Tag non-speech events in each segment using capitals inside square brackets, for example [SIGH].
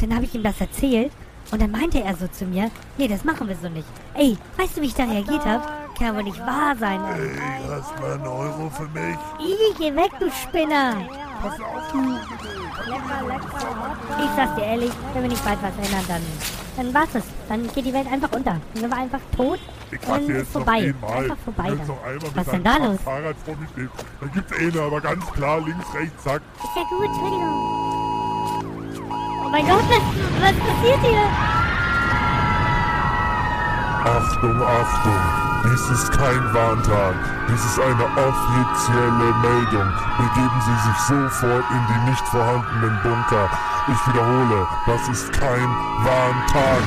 Dann habe ich ihm das erzählt und dann meinte er so zu mir, nee, das machen wir so nicht. Ey, weißt du, wie ich da reagiert habe? Kann wohl nicht wahr sein. Ey, hast mal einen Euro für mich? Ih, geh weg, du Spinner. Pass auf, du! Ich sag's dir ehrlich, wenn wir nicht bald was ändern, dann, dann war's es. Dann geht die Welt einfach unter. Dann sind wir einfach tot. Ich dann ist jetzt vorbei. Einfach vorbei dann. Was denn deinem da los? Fahrrad vor mir stehen. Dann gibt's eine, aber ganz klar links, rechts, zack. Ist ja gut, Entschuldigung. Oh mein Gott, was, was passiert hier? Achtung, Achtung! Dies ist kein Warntag. Dies ist eine offizielle Meldung. Begeben Sie sich sofort in die nicht vorhandenen Bunker. Ich wiederhole, das ist kein Warntag.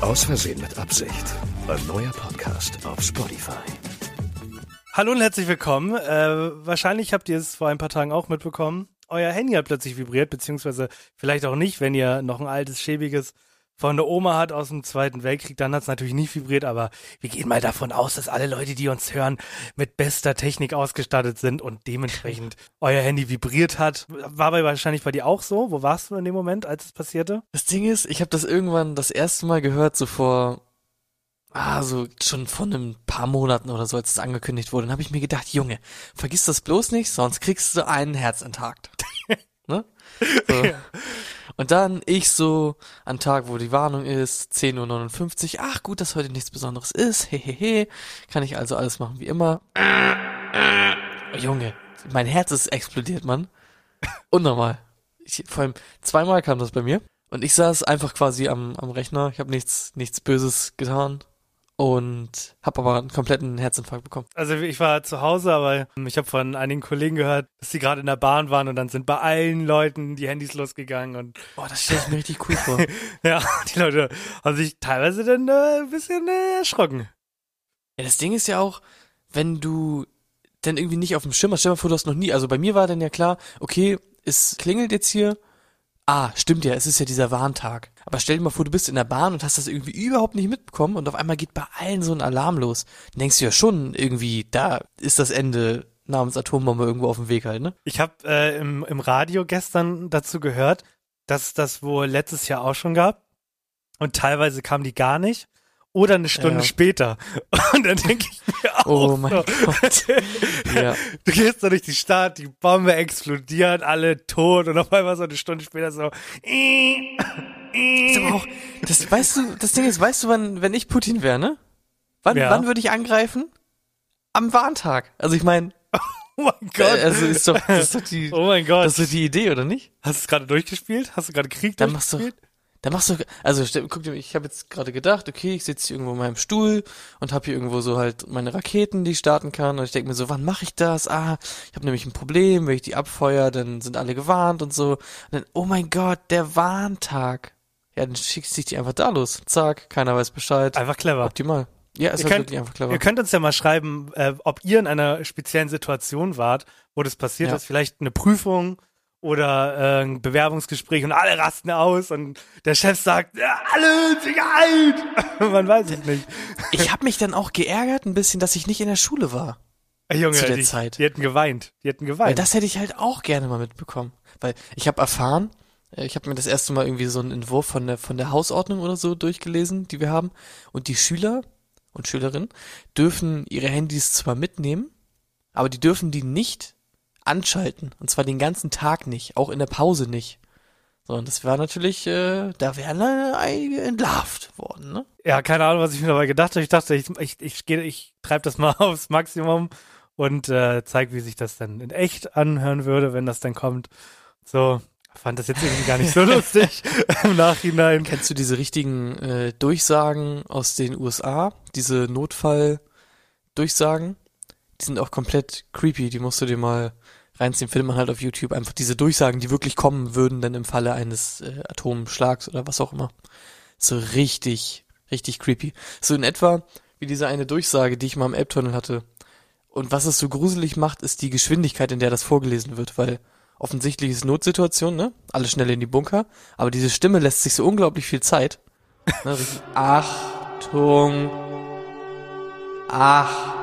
Aus Versehen mit Absicht. Ein neuer Podcast auf Spotify. Hallo und herzlich willkommen. Äh, wahrscheinlich habt ihr es vor ein paar Tagen auch mitbekommen. Euer Handy hat plötzlich vibriert, beziehungsweise vielleicht auch nicht, wenn ihr noch ein altes, schäbiges von der Oma hat aus dem Zweiten Weltkrieg, dann hat es natürlich nicht vibriert, aber wir gehen mal davon aus, dass alle Leute, die uns hören, mit bester Technik ausgestattet sind und dementsprechend [LAUGHS] euer Handy vibriert hat. War bei wahrscheinlich bei dir auch so? Wo warst du in dem Moment, als es passierte? Das Ding ist, ich habe das irgendwann das erste Mal gehört, so vor, ah, so schon vor einem paar Monaten oder so, als es angekündigt wurde. Dann habe ich mir gedacht, Junge, vergiss das bloß nicht, sonst kriegst du einen Herzinfarkt. [LAUGHS] ne? So. Und dann ich so, an Tag, wo die Warnung ist, 10.59 Uhr, ach gut, dass heute nichts Besonderes ist, hehehe, kann ich also alles machen wie immer. Oh, Junge, mein Herz ist explodiert, Mann. Unnormal. Ich, vor allem zweimal kam das bei mir. Und ich saß einfach quasi am, am Rechner. Ich habe nichts, nichts Böses getan. Und habe aber einen kompletten Herzinfarkt bekommen. Also ich war zu Hause, aber ich habe von einigen Kollegen gehört, dass sie gerade in der Bahn waren und dann sind bei allen Leuten die Handys losgegangen und Boah, das stelle ich mir richtig cool vor. [LAUGHS] ja, die Leute haben sich teilweise dann äh, ein bisschen äh, erschrocken. Ja, das Ding ist ja auch, wenn du dann irgendwie nicht auf dem Schirm hast, stell dir mal vor, du hast noch nie, also bei mir war dann ja klar, okay, es klingelt jetzt hier. Ah, stimmt ja, es ist ja dieser Warntag. Aber stell dir mal vor, du bist in der Bahn und hast das irgendwie überhaupt nicht mitbekommen und auf einmal geht bei allen so ein Alarm los. Dann denkst du ja schon irgendwie, da ist das Ende namens Atombombe irgendwo auf dem Weg halt, ne? Ich habe äh, im, im Radio gestern dazu gehört, dass es das wohl letztes Jahr auch schon gab und teilweise kam die gar nicht oder eine Stunde Ja. später. [LAUGHS] Und dann denke ich mir auch Oh mein so, Gott. [LAUGHS] Ja. Du gehst da durch die Stadt, die Bombe explodiert, alle tot und auf einmal so eine Stunde später so. Ist aber auch, das, weißt du, das Ding ist, weißt du, wann, wenn ich Putin wäre, ne? Wann, Ja. wann würde ich angreifen? Am Warntag. Also ich meine, [LAUGHS] Oh mein Gott. also ist doch, das ist doch die, oh mein Gott. das ist doch die Idee, oder nicht? Hast du es gerade durchgespielt? Hast du gerade Krieg Dann machst du, dann machst du, also guck dir, ich habe jetzt gerade gedacht, okay, ich sitze hier irgendwo in meinem Stuhl und habe hier irgendwo so halt meine Raketen, die ich starten kann und ich denke mir so, wann mache ich das? Ah, ich habe nämlich ein Problem, wenn ich die abfeuer, dann sind alle gewarnt und so. Und dann, oh mein Gott, der Warntag. Ja, dann schickst du dich einfach da los. Zack, keiner weiß Bescheid. Einfach clever. Optimal. Ja, ist Ihr halt könnt, wirklich einfach clever. ihr könnt uns ja mal schreiben, äh, ob ihr in einer speziellen Situation wart, wo das passiert Ja. ist. Vielleicht eine Prüfung oder äh, ein Bewerbungsgespräch und alle rasten aus und der Chef sagt, ja, alle Sicherheit. [LAUGHS] Man weiß es nicht. Ich habe mich dann auch geärgert ein bisschen, dass ich nicht in der Schule war. Junge, Zu der die, Zeit. die hätten geweint. Die hätten Weil geweint. das hätte ich halt auch gerne mal mitbekommen. Weil ich habe erfahren, äh, ich habe mir das erste Mal irgendwie so einen Entwurf von der, von der Hausordnung oder so durchgelesen, die wir haben. Und die Schüler und Schülerinnen dürfen ihre Handys zwar mitnehmen, aber die dürfen die nicht anschalten. Und zwar den ganzen Tag nicht, auch in der Pause nicht. So, und das war natürlich, äh, da wären einige entlarvt worden, ne? ja, keine Ahnung, was ich mir dabei gedacht habe. Ich dachte, ich, ich, ich, geh- ich treibe das mal [LAUGHS] aufs Maximum und äh, zeigt, wie sich das dann in echt anhören würde, wenn das dann kommt. So, fand das jetzt irgendwie gar nicht so [LAUGHS] lustig im Nachhinein. Kennst du diese richtigen äh, Durchsagen aus den USA? Diese Notfall-Durchsagen? Die sind auch komplett creepy. Die musst du dir mal reinziehen. Findet man halt auf YouTube einfach diese Durchsagen, die wirklich kommen würden, dann im Falle eines äh, Atomschlags oder was auch immer. So richtig, richtig creepy. So in etwa wie diese eine Durchsage, die ich mal im Elbtunnel hatte. Und was es so gruselig macht, ist die Geschwindigkeit, in der das vorgelesen wird, weil offensichtlich ist Notsituation, ne? Alle schnell in die Bunker. Aber diese Stimme lässt sich so unglaublich viel Zeit. Ne? Achtung. Achtung.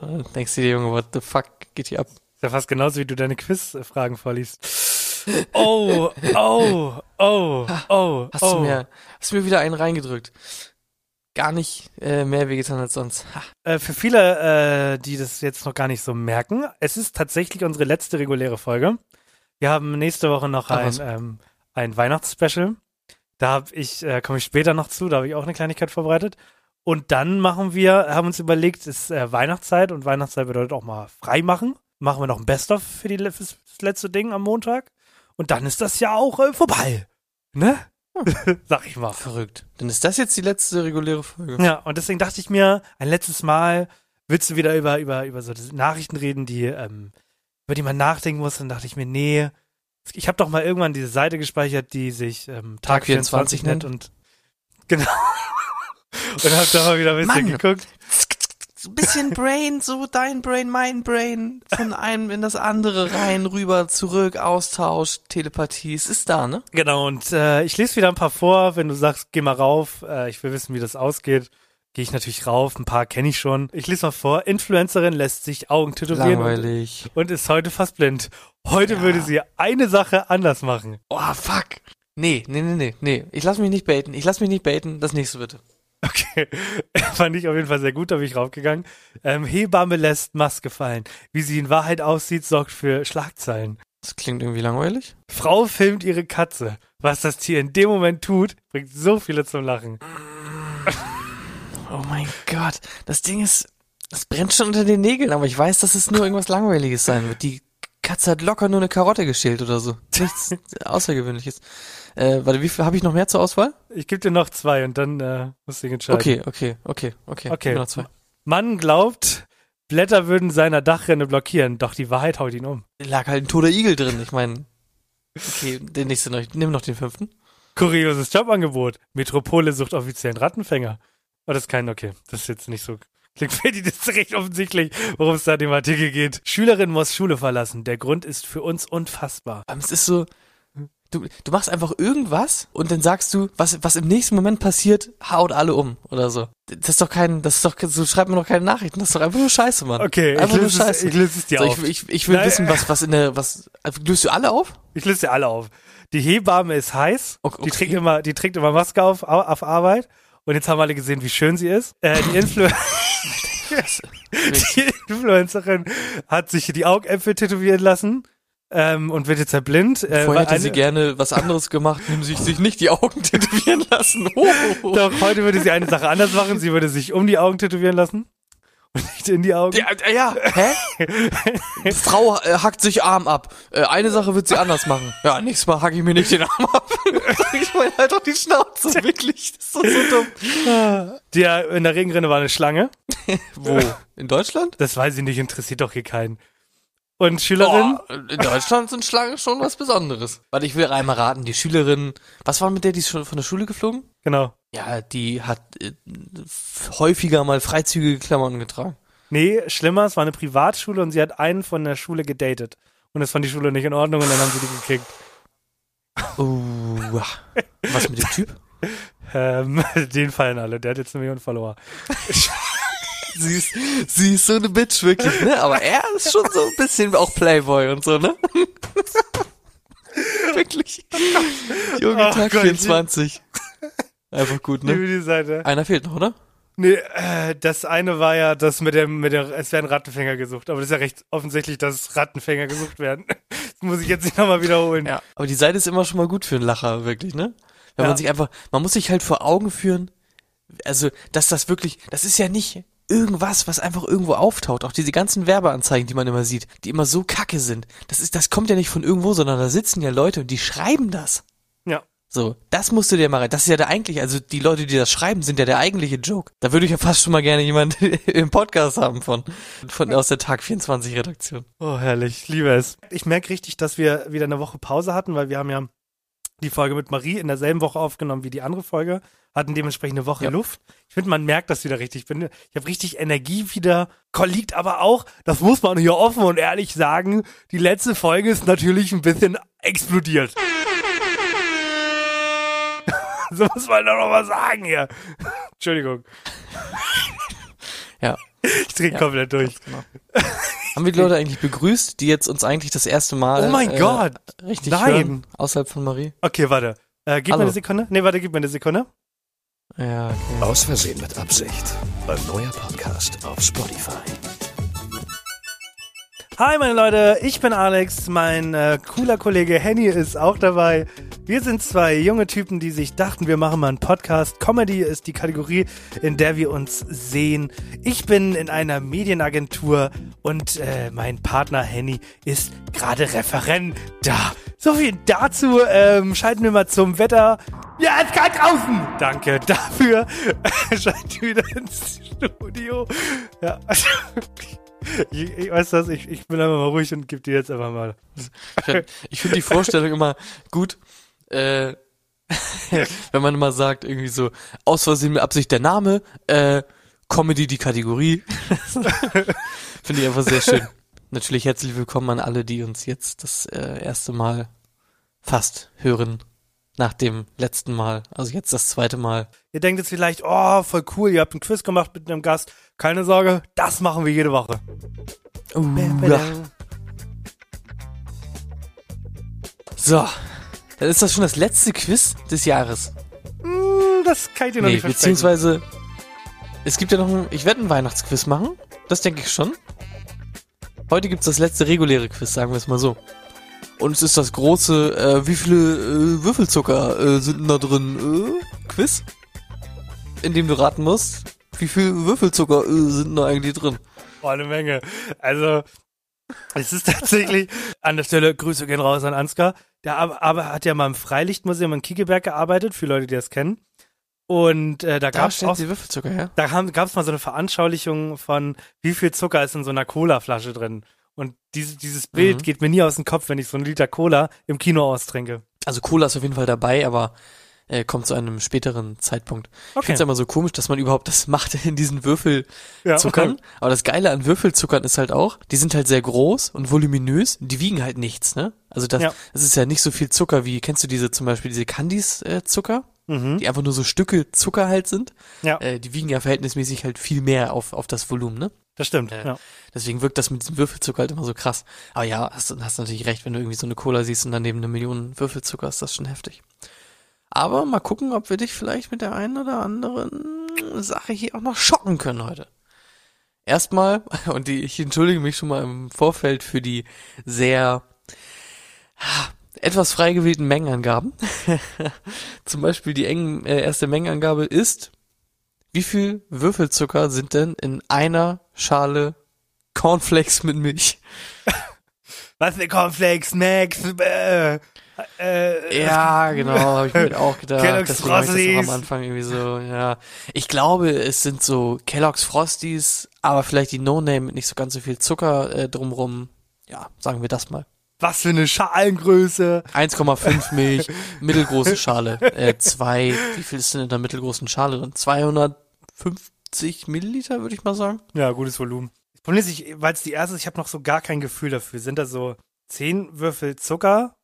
Und dann denkst du dir, Junge, what the fuck geht hier ab? Ist ja fast genauso, wie du deine Quizfragen vorliest. Oh, oh, oh, oh, Hast oh. du mir, hast du mir wieder einen reingedrückt. Gar nicht äh, mehr wehgetan als sonst. Äh, für viele, äh, die das jetzt noch gar nicht so merken, es ist tatsächlich unsere letzte reguläre Folge. Wir haben nächste Woche noch Ach, ein, ähm, ein Weihnachtsspecial. Da habe ich, äh, komme ich später noch zu, da habe ich auch eine Kleinigkeit vorbereitet. Und dann machen wir, haben uns überlegt, es ist äh, Weihnachtszeit und Weihnachtszeit bedeutet auch mal frei machen. Machen wir noch ein Best-of für die, fürs letzte Ding am Montag. Und dann ist das ja auch äh, vorbei. Ne? [LAUGHS] Sag ich mal. Verrückt. Dann ist das jetzt die letzte reguläre Folge. Ja, und deswegen dachte ich mir, ein letztes Mal willst du wieder über, über, über so Nachrichten reden, die, ähm, über die man nachdenken muss. Dann dachte ich mir, nee, ich habe doch mal irgendwann diese Seite gespeichert, die sich ähm, Tag, Tag 24 24 nennt und [LAUGHS] genau. Und hab da mal wieder ein bisschen Mann. geguckt. So ein bisschen Brain, so dein Brain, mein Brain, von einem in das andere rein, rüber, zurück, Austausch, Telepathie. Es ist da, ne? Genau, und äh, ich lese wieder ein paar vor. Wenn du sagst, geh mal rauf, äh, ich will wissen, wie das ausgeht, gehe ich natürlich rauf. Ein paar kenne ich schon. Ich lese mal vor. Influencerin lässt sich Augen tätowieren und, Langweilig. und ist heute fast blind. Heute Ja. würde sie eine Sache anders machen. Oh, fuck. Nee, nee, nee, nee, nee. Ich lass mich nicht baiten. Ich lass mich nicht baiten. Das nächste bitte. Okay, [LAUGHS] fand ich auf jeden Fall sehr gut, da bin ich raufgegangen. Ähm, Hebamme lässt Maske fallen. Wie sie in Wahrheit aussieht, sorgt für Schlagzeilen. Das klingt irgendwie langweilig. Frau filmt ihre Katze. Was das Tier in dem Moment tut, bringt so viele zum Lachen. Oh mein Gott. Das Ding ist, das brennt schon unter den Nägeln, aber ich weiß, dass es nur irgendwas Langweiliges sein wird. Die Katze hat locker nur eine Karotte geschält oder so. Nichts [LAUGHS] Außergewöhnliches. Äh, warte, wie viel habe ich noch mehr zur Auswahl? Ich gebe dir noch zwei und dann äh, musst du dich entscheiden. Okay, okay, okay, okay. Okay. Noch zwei. Mann glaubt, Blätter würden seiner Dachrinne blockieren, doch die Wahrheit haut ihn um. Lag halt ein toter Igel drin. Ich meine, okay, den nächsten noch. Nimm noch den fünften. Kurioses Jobangebot. Metropole sucht offiziellen Rattenfänger. Oh, das ist kein, okay. Das ist jetzt nicht so. Klingt [LAUGHS] für die das ist recht offensichtlich, worum es da in dem Artikel geht. Schülerin muss Schule verlassen. Der Grund ist für uns unfassbar. Es ist so, du, du machst einfach irgendwas und dann sagst du, was, was im nächsten Moment passiert, haut alle um oder so. Das ist doch kein, das ist doch, so schreibt man doch keine Nachrichten. Das ist doch einfach nur Scheiße, Mann. Okay, ich einfach nur löse, es, Scheiße. ich löse es dir So, auf. ich, ich, ich will Nein. wissen, was, was in der, was, also, löst du alle auf? Ich löse dir alle auf. Die Hebamme ist heiß. Okay. Die trägt immer, die trägt immer Maske auf, au- auf Arbeit. Und jetzt haben alle gesehen, wie schön sie ist. Äh, die, Influ [LAUGHS] [LAUGHS] die Influencerin hat sich die Augäpfel tätowieren lassen. Ähm, und wird jetzt ja blind. Äh, Vorher hätte sie gerne was anderes gemacht, [LAUGHS] nämlich sich, sich nicht die Augen tätowieren lassen. [LAUGHS] Oh. Doch, heute würde sie eine Sache anders machen. Sie würde sich um die Augen tätowieren lassen. Und nicht in die Augen. Ja, äh, ja, hä? [LAUGHS] Frau äh, hackt sich Arm ab. Äh, eine Sache wird sie anders machen. Ja, nächstes Mal hacke ich mir nicht den Arm ab. ich meine halt doch die Schnauze, wirklich. Das ist doch so dumm. Die in der Regenrinne war eine Schlange. Wo? In Deutschland? Das weiß ich nicht, interessiert doch hier keinen. Und Schülerin? Boah, in Deutschland sind Schlangen schon was Besonderes. Warte, ich will einmal raten. Die Schülerin, was war mit der, die ist schon von der Schule geflogen? Genau. Ja, die hat äh, häufiger mal freizügige Klamotten getragen. Nee, schlimmer, es war eine Privatschule und sie hat einen von der Schule gedatet. Und das fand die Schule nicht in Ordnung und dann haben sie die gekickt. Uh, was mit dem Typ? [LAUGHS] Ähm, [LAUGHS] den fallen alle, der hat jetzt eine Million Follower. [LAUGHS] Sie ist, sie ist so eine Bitch, wirklich, ne? Aber er ist schon so ein bisschen auch Playboy und so, ne? [LAUGHS] wirklich. Junge, Oh Tag Gott, 24. Einfach gut, Liebe ne? die Seite. Einer fehlt noch, oder? Nee, äh, das eine war ja das mit dem, mit der, es werden Rattenfänger gesucht. Aber das ist ja recht offensichtlich, dass Rattenfänger gesucht werden. Das muss ich jetzt nicht nochmal wiederholen. Ja. Aber die Seite ist immer schon mal gut für einen Lacher, wirklich, ne? Wenn Ja. man sich einfach, man muss sich halt vor Augen führen, also, dass das wirklich, das ist ja nicht irgendwas, was einfach irgendwo auftaucht, auch diese ganzen Werbeanzeigen, die man immer sieht, die immer so kacke sind. Das ist, das kommt ja nicht von irgendwo, sondern da sitzen ja Leute und die schreiben das. Ja. So, das musst du dir mal. Das ist ja der eigentliche, also die Leute, die das schreiben, sind ja der eigentliche Joke. Da würde ich ja fast schon mal gerne jemand [LAUGHS] im Podcast haben von, von aus der Tag 24 Redaktion. Oh, herrlich. Ich liebe es. Ich merke richtig, dass wir wieder eine Woche Pause hatten, weil wir haben ja die Folge mit Marie in derselben Woche aufgenommen wie die andere Folge, hatten dementsprechend eine Woche Ja. Luft. Ich finde, man merkt das wieder richtig. Ich, bin, ich habe richtig Energie wieder. Liegt aber auch, das muss man hier offen und ehrlich sagen, die letzte Folge ist natürlich ein bisschen explodiert. [LAUGHS] so muss man doch noch mal sagen hier. [LAUGHS] Entschuldigung, Ja. ich drehe Ja. komplett durch. Genau. [LAUGHS] Haben wir die Leute eigentlich begrüßt, die jetzt uns eigentlich das erste Mal Oh mein äh, Gott. richtig Nein. hören, außerhalb von Marie? Okay, warte. Äh, gib mir Hallo. eine Sekunde. Nee, warte, gib mir eine Sekunde. Ja, okay. Aus Versehen mit Absicht. Ein neuer Podcast auf Spotify. Hi meine Leute, ich bin Alex, mein äh, cooler Kollege Henny ist auch dabei. Wir sind zwei junge Typen, die sich dachten, wir machen mal einen Podcast. Comedy ist die Kategorie, in der wir uns sehen. Ich bin in einer Medienagentur und äh, mein Partner Henny ist gerade Referent da. So viel dazu. Ähm, schalten wir mal zum Wetter. Ja, es kann draußen. Danke dafür. [LAUGHS] Schalten wieder ins Studio. Ja. [LAUGHS] Ich, ich weiß das, ich, ich bin einfach mal ruhig und gebe dir jetzt einfach mal. Ich, find- ich finde die Vorstellung immer gut, äh, [LAUGHS] wenn man immer sagt, irgendwie so, aus Versehen mit Absicht der Name, äh, Comedy die Kategorie. [LAUGHS] finde ich einfach sehr schön. Natürlich herzlich willkommen an alle, die uns jetzt das äh, erste Mal fast hören. Nach dem letzten Mal, also jetzt das zweite Mal. Ihr denkt jetzt vielleicht, oh, voll cool, ihr habt ein Quiz gemacht mit einem Gast. Keine Sorge, das machen wir jede Woche. Uh, ja. So, dann ist das schon das letzte Quiz des Jahres. Hm, das kann ich dir noch Nee, nicht versprechen. beziehungsweise, es gibt ja noch ein, ich werde ein Weihnachtsquiz machen. Das denke ich schon. Heute gibt's das letzte reguläre Quiz, sagen wir es mal so. Und es ist das große, äh, wie viele äh, Würfelzucker äh, sind da drin? Äh, Quiz? In dem du raten musst, wie viel Würfelzucker äh, sind da eigentlich drin? Oh, eine Menge. Also, es ist [LAUGHS] tatsächlich, an der Stelle, Grüße gehen raus an Ansgar. Der aber, hat ja mal im Freilichtmuseum in Kiekeberg gearbeitet, für Leute, die das kennen. Und äh, da Da gab's stellt auch Würfelzucker her. da haben, gab's mal so eine Veranschaulichung von, wie viel Zucker ist in so einer Colaflasche drin. Und diese, dieses Bild Mhm. geht mir nie aus dem Kopf, wenn ich so einen Liter Cola im Kino austrinke. Also Cola ist auf jeden Fall dabei, aber äh, kommt zu einem späteren Zeitpunkt. Ich Okay. finde es immer so komisch, dass man überhaupt das macht [LAUGHS] in diesen Würfel Ja. Aber das Geile an Würfelzuckern ist halt auch, die sind halt sehr groß und voluminös, die wiegen halt nichts, ne? Also das, Ja. das ist ja nicht so viel Zucker wie, kennst du diese zum Beispiel diese Candies äh, Zucker, Mhm. die einfach nur so Stücke Zucker halt sind? Ja, Äh, die wiegen ja verhältnismäßig halt viel mehr auf, auf das Volumen, ne? Das stimmt. äh, ja. Deswegen wirkt das mit diesem Würfelzucker halt immer so krass. Aber ja, hast, hast natürlich recht, wenn du irgendwie so eine Cola siehst und daneben eine Million Würfelzucker, ist das schon heftig. Aber mal gucken, ob wir dich vielleicht mit der einen oder anderen Sache hier auch noch schocken können heute. Erstmal, [LAUGHS] und die, ich entschuldige mich schon mal im Vorfeld für die sehr ah, etwas frei gewählten Mengenangaben. [LAUGHS] Zum Beispiel die engen, äh, erste Mengenangabe ist, wie viel Würfelzucker sind denn in einer Schale Cornflakes mit Milch? [LAUGHS] Was für Cornflakes, Max? Äh, äh, ja, genau, habe ich mir auch gedacht. Kellogg's Frosties. Am Anfang irgendwie so, ja. Ich glaube, es sind so Kellogg's Frosties, aber vielleicht die No-Name mit nicht so ganz so viel Zucker äh, drumrum. Ja, sagen wir das mal. Was für eine Schalengröße. 1,5 Milch, [LAUGHS] mittelgroße Schale. Äh, zwei, wie viel ist denn in der mittelgroßen Schale dann? 200 50 Milliliter, würde ich mal sagen. Ja, gutes Volumen. Problem ist, weil es die erste ist, ich habe noch so gar kein Gefühl dafür. Sind da so 10 Würfel Zucker?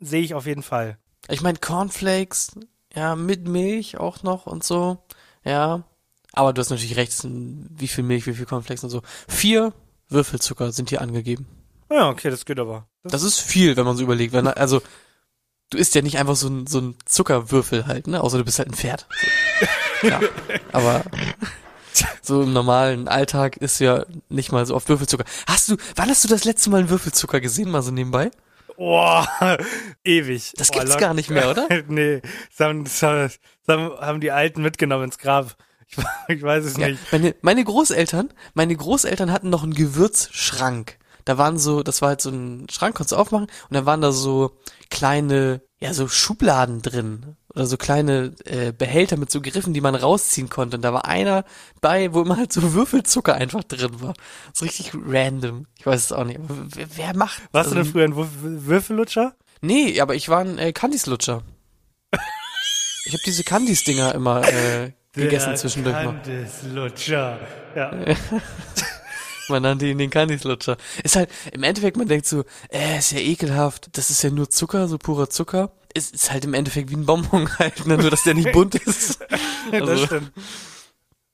Sehe ich auf jeden Fall. Ich meine, Cornflakes, ja, mit Milch auch noch und so. Ja. Aber du hast natürlich recht, wie viel Milch, wie viel Cornflakes und so. Vier Würfel Zucker sind hier angegeben. Ja, okay, das geht aber. Das, das ist viel, wenn man so überlegt. Wenn, also, du isst ja nicht einfach so ein, so ein Zuckerwürfel halt, ne? Außer du bist halt ein Pferd. So. [LAUGHS] Ja. Aber so im normalen Alltag ist ja nicht mal so oft Würfelzucker. Hast du, wann hast du das letzte Mal einen Würfelzucker gesehen, mal so nebenbei? Boah, [LAUGHS] ewig. Das gibt's lang- gar nicht mehr, oder? [LAUGHS] nee, das haben, das haben die Alten mitgenommen ins Grab. Ich, [LAUGHS] ich weiß es Ja, nicht. meine, meine Großeltern, meine Großeltern hatten noch einen Gewürzschrank. Da waren so, das war halt so ein Schrank, konntest du aufmachen und da waren da so kleine, ja, so Schubladen drin. Oder so kleine äh, Behälter mit so Griffen, die man rausziehen konnte. Und da war einer bei, wo immer halt so Würfelzucker einfach drin war. So richtig random. Ich weiß es auch nicht. Aber wer, macht Warst du also, denn früher ein Würf- Würfellutscher? Nee, aber ich war ein äh, Candies-Lutscher. ich habe diese Candies-Dinger immer äh, [LAUGHS] gegessen zwischendurch mal. Lutscher. Ja. [LAUGHS] Man nannte ihn den Candies-Lutscher. Ist halt, im Endeffekt, man denkt so, äh, ist ja ekelhaft, das ist ja nur Zucker, so purer Zucker. Es ist halt im Endeffekt wie ein Bonbon [LAUGHS] halt, ne? nur dass der nicht bunt ist. [LAUGHS] das Also, stimmt.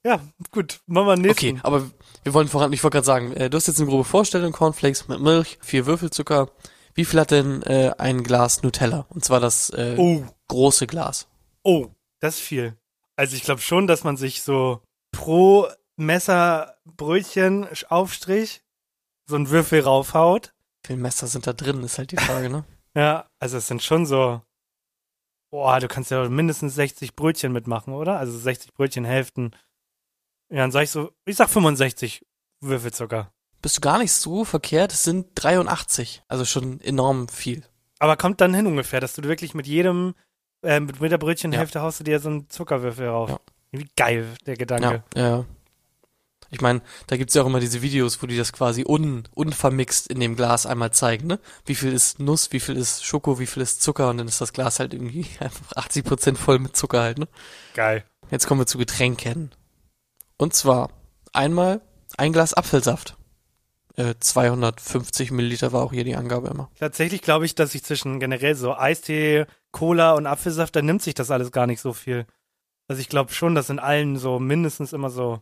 Ja, gut. Machen wir den nächsten. okay, aber wir wollen voran, ich wollte gerade sagen, äh, du hast jetzt eine grobe Vorstellung, Cornflakes mit Milch, vier Würfelzucker. Wie viel hat denn äh, ein Glas Nutella? Und zwar das äh, Oh, große Glas. oh, das ist viel. Also ich glaube schon, dass man sich so pro Messerbrötchen Aufstrich so einen Würfel raufhaut. Wie viele Messer sind da drin, ist halt die Frage, ne? Ja, also es sind schon so. Boah, du kannst ja mindestens 60 Brötchen mitmachen, oder? Also 60 Brötchenhälften. Ja, dann sag ich so, ich sag 65 Würfelzucker. Bist du gar nicht so verkehrt, es sind 83. Also schon enorm viel. Aber kommt dann hin ungefähr, dass du wirklich mit jedem, äh, mit jeder Brötchenhälfte haust du dir so einen Zuckerwürfel rauf. Ja. Wie geil, der Gedanke. Ja, ja. Ich meine, da gibt's ja auch immer diese Videos, wo die das quasi un, unvermixt in dem Glas einmal zeigen, ne? Wie viel ist Nuss, wie viel ist Schoko, wie viel ist Zucker und dann ist das Glas halt irgendwie [LAUGHS] einfach 80% voll mit Zucker halt, ne? Geil. Jetzt kommen wir zu Getränken. Und zwar einmal ein Glas Apfelsaft. Äh, 250 Milliliter war auch hier die Angabe immer. Tatsächlich glaube ich, dass sich zwischen generell so Eistee, Cola und Apfelsaft, da nimmt sich das alles gar nicht so viel. Also ich glaube schon, dass in allen so mindestens immer so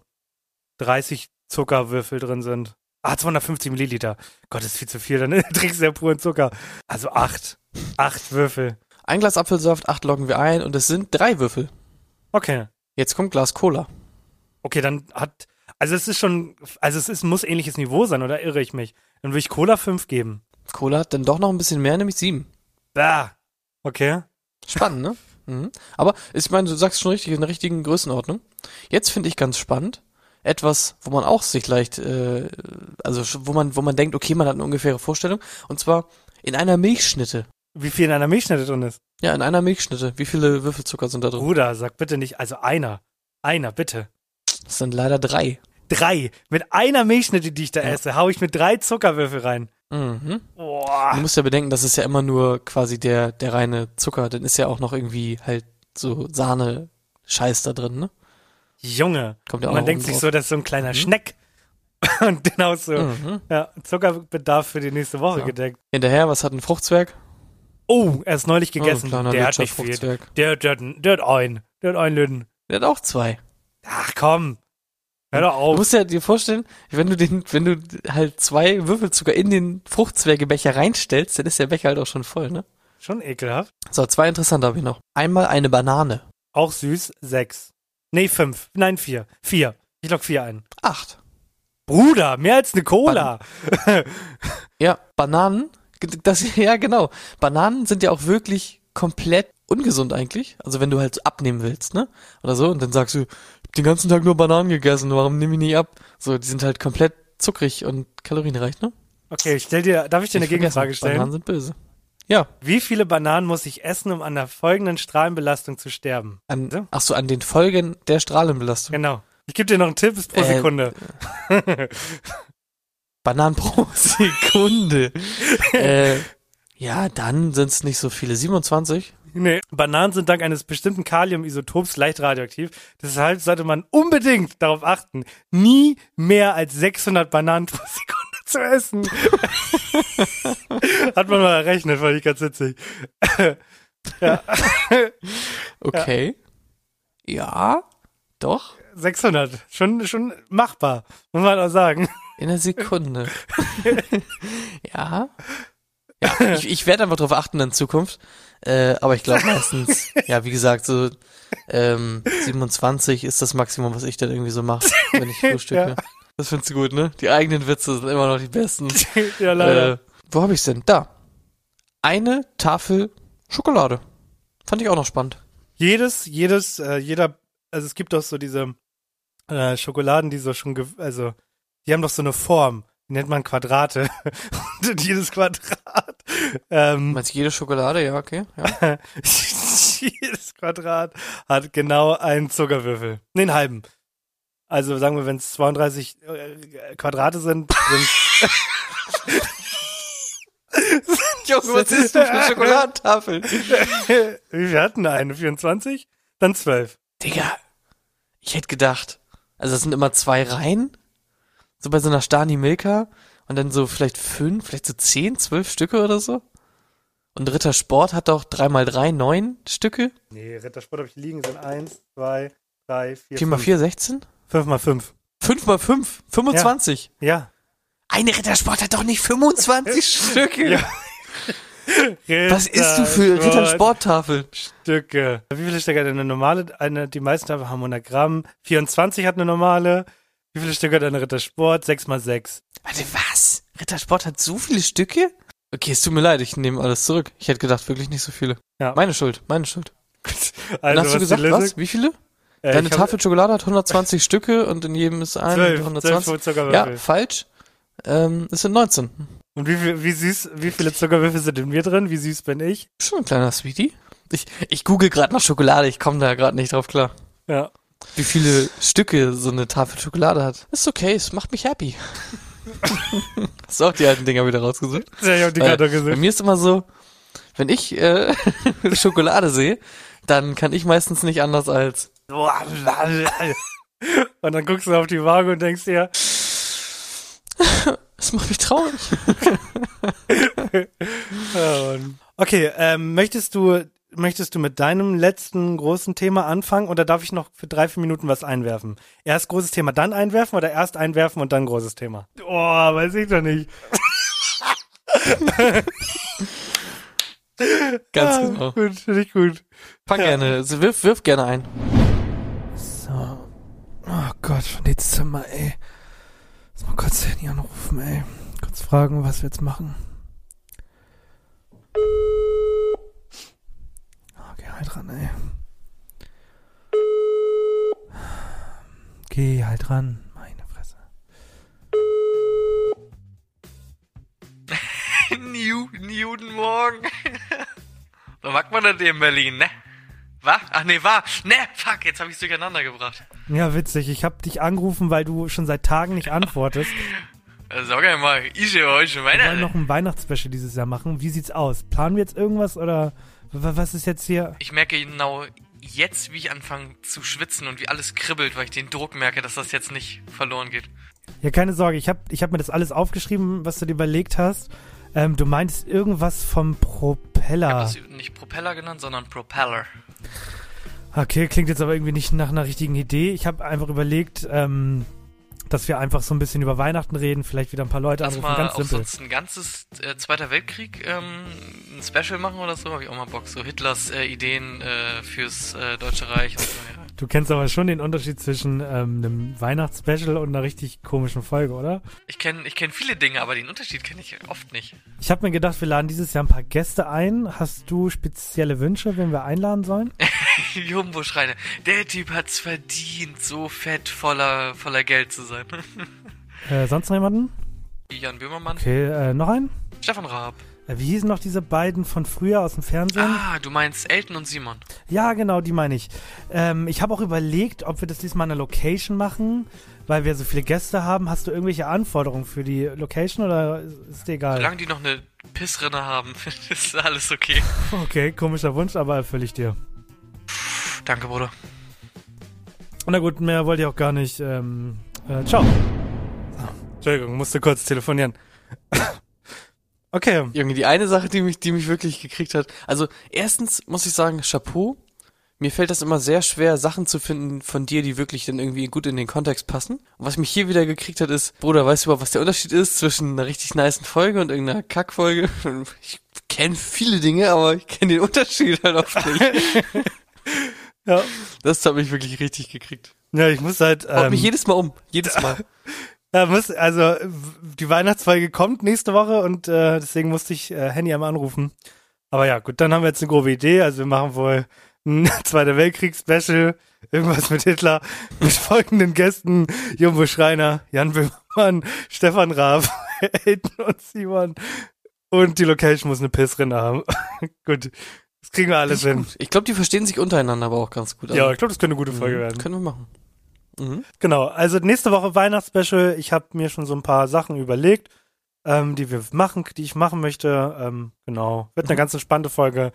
30 Zuckerwürfel drin sind. Ah, 250 Milliliter. Gott, das ist viel zu viel. Dann [LAUGHS] trinkst du ja puren Zucker. Also acht. Acht Würfel. Ein Glas Apfelsaft, acht loggen wir ein und es sind drei Würfel. Okay. Jetzt kommt Glas Cola. Okay, dann hat. Also es ist schon. Also es ist, muss ähnliches Niveau sein, oder irre ich mich? Dann würde ich Cola 5 geben. Cola hat dann doch noch ein bisschen mehr, nämlich sieben. Bah. Okay. Spannend, ne? Mhm. Aber ich meine, du sagst schon richtig, in der richtigen Größenordnung. Jetzt finde ich ganz spannend, etwas, wo man auch sich leicht, äh, also wo man, wo man denkt, okay, man hat eine ungefähre Vorstellung, und zwar in einer Milchschnitte. Wie viel in einer Milchschnitte drin ist? Ja, in einer Milchschnitte. Wie viele Würfelzucker sind da drin? Bruder, sag bitte nicht. Also einer. Einer, bitte. Das sind leider drei. Drei. Mit einer Milchschnitte, die ich da Ja. esse, hau ich mit drei Zuckerwürfel rein. Mhm. Boah. Du musst ja bedenken, das ist ja immer nur quasi der, der reine Zucker. Dann ist ja auch noch irgendwie halt so Sahne-Scheiß da drin, ne? Junge. Kommt ja auch Man denkt sich so, das ist so ein kleiner Mhm. Schneck. [LAUGHS] Und den hast du, Mhm. ja, Zuckerbedarf für die nächste Woche So. gedeckt. Hinterher, was hat ein Fruchtzwerg? Oh, er ist neulich Oh, gegessen. kleiner der hat nicht viel. Der, der, der hat einen. Der hat einen Lüden. Der hat auch zwei. Ach komm. Hör doch Du auf. musst ja dir vorstellen, wenn du den, wenn du halt zwei Würfelzucker in den Fruchtzwergebecher reinstellst, dann ist der Becher halt auch schon voll, ne? Schon ekelhaft. So, zwei interessante habe ich noch. Einmal eine Banane. Auch süß. Sechs. Nee, fünf. Nein, vier. Vier. Ich log vier ein. Acht. Bruder, mehr als eine Cola. Ja, Bananen, das, [LAUGHS] ja genau. Bananen sind ja auch wirklich komplett ungesund eigentlich. Also wenn du halt abnehmen willst, ne? Oder so, und dann sagst du, ich hab den ganzen Tag nur Bananen gegessen, warum nehme ich nicht ab? So, die sind halt komplett zuckrig und kalorienreich, ne? Okay, ich stell dir, darf ich dir eine vergessen, Gegenfrage stellen? Bananen sind böse. Ja, Wie viele Bananen muss ich essen, um an der folgenden Strahlenbelastung zu sterben? an, So. ach so, an den Folgen der Strahlenbelastung. Genau. Ich gebe dir noch einen Tipp, ist pro Äh, Sekunde. [LAUGHS] Bananen pro [LAUGHS] Sekunde. [LAUGHS] äh, ja, dann sind es nicht so viele. 27? Nee, Bananen sind dank eines bestimmten Kaliumisotops leicht radioaktiv. Deshalb sollte man unbedingt darauf achten, nie mehr als 600 Bananen pro Sekunde zu essen. [LAUGHS] Hat man mal errechnet, fand ich ganz witzig. [LAUGHS] ja, [LAUGHS] Okay. Ja, doch. 600. Schon, schon machbar, muss man auch sagen. In einer Sekunde. ja. Ja, ich, ich werde einfach drauf achten in Zukunft. Äh, aber ich glaube meistens, ja, wie gesagt, so ähm, 27 ist das Maximum, was ich dann irgendwie so mache, wenn ich frühstücke. Ja. Das findest du gut, ne? Die eigenen Witze sind immer noch die besten. [LAUGHS] ja, leider. Äh, wo habe ich's denn? Da. Eine Tafel Schokolade. Fand ich auch noch spannend. jedes, jedes, äh, jeder, also es gibt doch so diese äh, Schokoladen, die so schon, ge also die haben doch so eine Form, die nennt man Quadrate. [LAUGHS] Und jedes Quadrat, ähm, Meinst du jede Schokolade? Ja, okay. Ja. [LAUGHS] jedes Quadrat hat genau einen Zuckerwürfel. Nee, einen halben. Also sagen wir, wenn es 32 äh, Quadrate sind, sind [LAUGHS] Junge, was ist denn für eine Schokoladentafel? [LAUGHS] Wie viel hatten eine? 24? Dann 12. Digga, ich hätte gedacht, also das sind immer zwei Reihen, so bei so einer Stani Milka und dann so vielleicht fünf, vielleicht so zehn, zwölf Stücke oder so. Und Ritter Sport hat auch drei mal drei, neun Stücke. Nee, Rittersport habe ich liegen, sind 1, 2, 3, 4, Vier mal vier, 16? 5 mal 5. Fünf mal fünf, 25. Ja. Eine Rittersport hat doch nicht 25 [LAUGHS] Stücke. Ja. Was isst du für Rittersporttafel? Stücke. Wie viele Stücke hat eine normale? Eine, die meisten haben 100 Gramm. 24 hat eine normale. Wie viele Stücke hat eine Rittersport? 6 mal 6. Warte, was? Rittersport hat so viele Stücke? Okay, es tut mir leid, ich nehme alles zurück. Ich hätte gedacht, wirklich nicht so viele. Ja. Meine Schuld, meine Schuld. [LAUGHS] Also, hast du gesagt, was? Wie viele? Äh, Deine Tafel Schokolade hat 120 [LAUGHS] Stücke und in jedem ist ein 12, 120. 12 Zuckerwürfel. Ja, falsch. Ähm, es sind 19. Und wie, viel, wie süß, wie viele Zuckerwürfel sind in mir drin? Wie süß bin ich? Schon ein kleiner Sweetie. Ich, ich google gerade nach Schokolade, ich komme da gerade nicht drauf klar. Ja. Wie viele Stücke so eine Tafel Schokolade hat. Ist okay, es macht mich happy. [LAUGHS] Hast du auch die alten Dinger wieder rausgesucht? Ja, ich hab die gerade Bei gesehen. mir ist immer so, wenn ich äh, [LAUGHS] Schokolade sehe, dann kann ich meistens nicht anders als [LAUGHS] Und dann guckst du auf die Waage und denkst dir, es macht mich traurig. [LAUGHS] Okay, ähm, möchtest du möchtest du mit deinem letzten großen Thema anfangen oder darf ich noch für drei, vier Minuten was einwerfen? Erst großes Thema, dann einwerfen oder erst einwerfen und dann großes Thema? Oh, weiß ich doch nicht. Ganz Ah, genau. Gut, finde ich gut. Fang Ja. gerne, wirf, wirf gerne ein. Oh Gott, von Dezember, ey. Lass mal kurz Handy anrufen, ey. Kurz fragen, was wir jetzt machen. Okay, halt ran, ey. Geh halt ran, meine Fresse. [LAUGHS] New, Newton Morgen. [LAUGHS] so mag man das in Berlin, ne? Was? Ach nee, war. Ne, fuck, jetzt habe ich durcheinander gebracht. Ja, witzig. Ich habe dich angerufen, weil du schon seit Tagen nicht antwortest. [LAUGHS] Sag einmal, ich heute schon Wir wollen noch ein Weihnachtsspecial dieses Jahr machen. Wie sieht's aus? Planen wir jetzt irgendwas oder was ist jetzt hier? Ich merke genau jetzt, wie ich anfange zu schwitzen und wie alles kribbelt, weil ich den Druck merke, dass das jetzt nicht verloren geht. Ja, keine Sorge. Ich habe ich hab mir das alles aufgeschrieben, was du dir überlegt hast. Ähm, du meintest irgendwas vom Ich habe Propeller. das nicht Propeller genannt, sondern Propeller. Okay, klingt jetzt aber irgendwie nicht nach einer richtigen Idee. Ich habe einfach überlegt, ähm, dass wir einfach so ein bisschen über Weihnachten reden, vielleicht wieder ein paar Leute Lass anrufen, mal ganz auch simpel. sonst ein ganzes äh, Zweiter Weltkrieg ähm, ein Special machen oder so, habe ich auch mal Bock. So Hitlers äh, Ideen äh, fürs äh, Deutsche Reich und so, ja. Du kennst aber schon den Unterschied zwischen ähm, einem Weihnachtsspecial und einer richtig komischen Folge, oder? Ich kenne ich kenn viele Dinge, aber den Unterschied kenne ich oft nicht. Ich habe mir gedacht, wir laden dieses Jahr ein paar Gäste ein. Hast du spezielle Wünsche, wen wir einladen sollen? [LAUGHS] Jumbo Schreiner, der Typ hat's verdient, so fett voller voller Geld zu sein. [LAUGHS] Äh, sonst noch jemanden? Jan Böhmermann, Okay, äh, noch einen? Stefan Raab. Äh, wie hießen noch diese beiden von früher aus dem Fernsehen? Ah, du meinst Elton und Simon. Ja, genau, die meine ich. Ähm, ich habe auch überlegt, ob wir das diesmal an einer Location machen, weil wir so viele Gäste haben. Hast du irgendwelche Anforderungen für die Location oder ist dir egal? Solange die noch eine Pissrinne haben, [LAUGHS] ist alles okay. Okay, komischer Wunsch, aber erfülle ich dir. Danke, Bruder. Na gut, mehr wollte ich auch gar nicht. Ähm, äh, ciao. So, Entschuldigung, musste kurz telefonieren. Okay. Junge, die eine Sache, die mich, die mich wirklich gekriegt hat. Also, erstens muss ich sagen, Chapeau. Mir fällt das immer sehr schwer, Sachen zu finden von dir, die wirklich dann irgendwie gut in den Kontext passen. Und was mich hier wieder gekriegt hat, ist, Bruder, weißt du überhaupt, was der Unterschied ist zwischen einer richtig niceen Folge und irgendeiner Kackfolge? [LAUGHS] Ich kenne viele Dinge, aber ich kenne den Unterschied halt oft nicht. [LAUGHS] [LAUGHS] Ja. Das hat mich wirklich richtig gekriegt. Ja, ich muss halt. Haut Ähm, mich jedes Mal um. Jedes Mal. Ja, muss, also die Weihnachtsfolge kommt nächste Woche und äh, deswegen musste ich äh, Henny einmal anrufen. Aber ja, gut, dann haben wir jetzt eine grobe Idee. Also wir machen wohl ein [LAUGHS] Zweiter Weltkrieg-Special, irgendwas mit Hitler, mit folgenden Gästen, Jumbo Schreiner, Jan Böhmermann, Stefan Raab, [LAUGHS] Aiden und Simon. Und die Location muss eine Pissrinne haben. [LAUGHS] gut, das kriegen wir alles hin. Ich glaube, die verstehen sich untereinander aber auch ganz gut. Ja, ich glaube, das könnte eine gute Folge Mhm, werden. Können wir machen. Mhm. Genau, also nächste Woche Weihnachtsspecial. Ich habe mir schon so ein paar Sachen überlegt, ähm, die wir machen, die ich machen möchte. Ähm, genau, wird eine ganz entspannte Folge.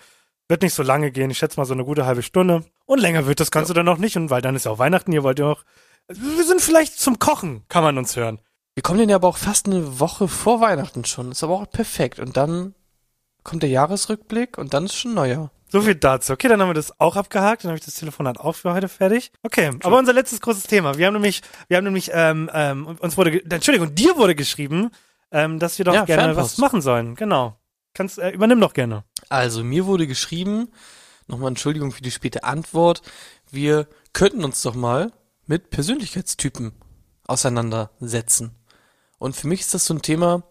Wird nicht so lange gehen. Ich schätze mal so eine gute halbe Stunde. Und länger wird das Ganze dann noch nicht. Und weil dann ist ja auch Weihnachten. Ihr wollt ja auch. Wir sind vielleicht zum Kochen, kann man uns hören. Wir kommen denn ja aber auch fast eine Woche vor Weihnachten schon. Ist aber auch perfekt. Und dann kommt der Jahresrückblick und dann ist schon Neujahr. So viel dazu. Okay, dann haben wir das auch abgehakt. Dann habe ich das Telefonat auch für heute fertig. Okay, aber unser letztes großes Thema. Wir haben nämlich, wir haben nämlich, ähm, ähm, uns wurde, Entschuldigung, dir wurde geschrieben, ähm, dass wir doch Ja, gerne Fanpost. was machen sollen. Genau. Kannst, äh, übernimm doch gerne. Also, mir wurde geschrieben, nochmal Entschuldigung für die späte Antwort, wir könnten uns doch mal mit Persönlichkeitstypen auseinandersetzen. Und für mich ist das so ein Thema,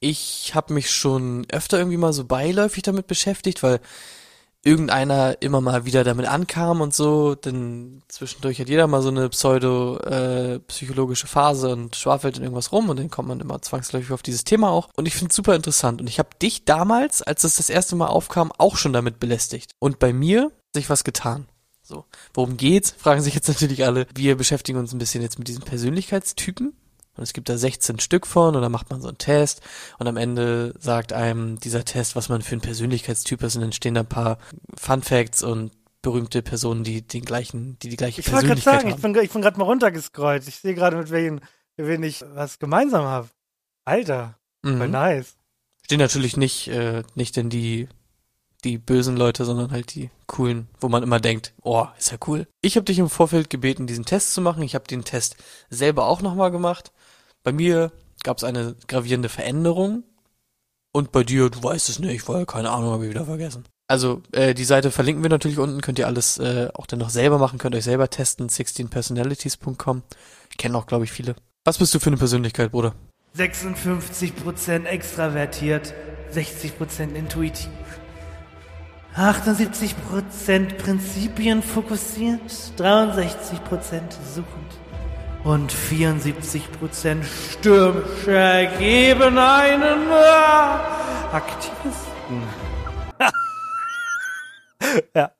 ich habe mich schon öfter irgendwie mal so beiläufig damit beschäftigt, weil irgendeiner immer mal wieder damit ankam und so, denn zwischendurch hat jeder mal so eine pseudo-psychologische Phase und schwafelt in irgendwas rum und dann kommt man immer zwangsläufig auf dieses Thema auch. Und ich finde es super interessant. Und ich habe dich damals, als es das erste Mal aufkam, auch schon damit belästigt. Und bei mir hat sich was getan. So, worum geht's? Fragen sich jetzt natürlich alle. Wir beschäftigen uns ein bisschen jetzt mit diesen Persönlichkeitstypen. Und es gibt da 16 Stück von und dann macht man so einen Test und am Ende sagt einem dieser Test, was man für ein Persönlichkeitstyp ist und dann stehen da ein paar Fun Facts und berühmte Personen, die den gleichen, die die gleiche Ich wollte gerade Persönlichkeit sagen, ich haben. bin, ich bin gerade mal runtergescrollt. Ich sehe gerade, mit wen, mit wen ich was gemeinsam habe. Alter, voll Mhm. nice. Stehen natürlich nicht, äh, nicht denn die, die bösen Leute, sondern halt die coolen, wo man immer denkt, oh, ist ja cool. Ich habe dich im Vorfeld gebeten, diesen Test zu machen. Ich habe den Test selber auch nochmal gemacht. Bei mir gab es eine gravierende Veränderung. Und bei dir, du weißt es nicht, weil keine Ahnung, habe ich wieder vergessen. Also, äh, die Seite verlinken wir natürlich unten, könnt ihr alles äh, auch dann noch selber machen, könnt euch selber testen, 16personalities.com. Kennen auch, glaube ich, viele. Was bist du für eine Persönlichkeit, Bruder? 56% extravertiert, 60% intuitiv. 78% Prinzipien fokussiert, 63% suchend und 74% stürmisch ergeben einen äh, Aktivisten. [LAUGHS] ja,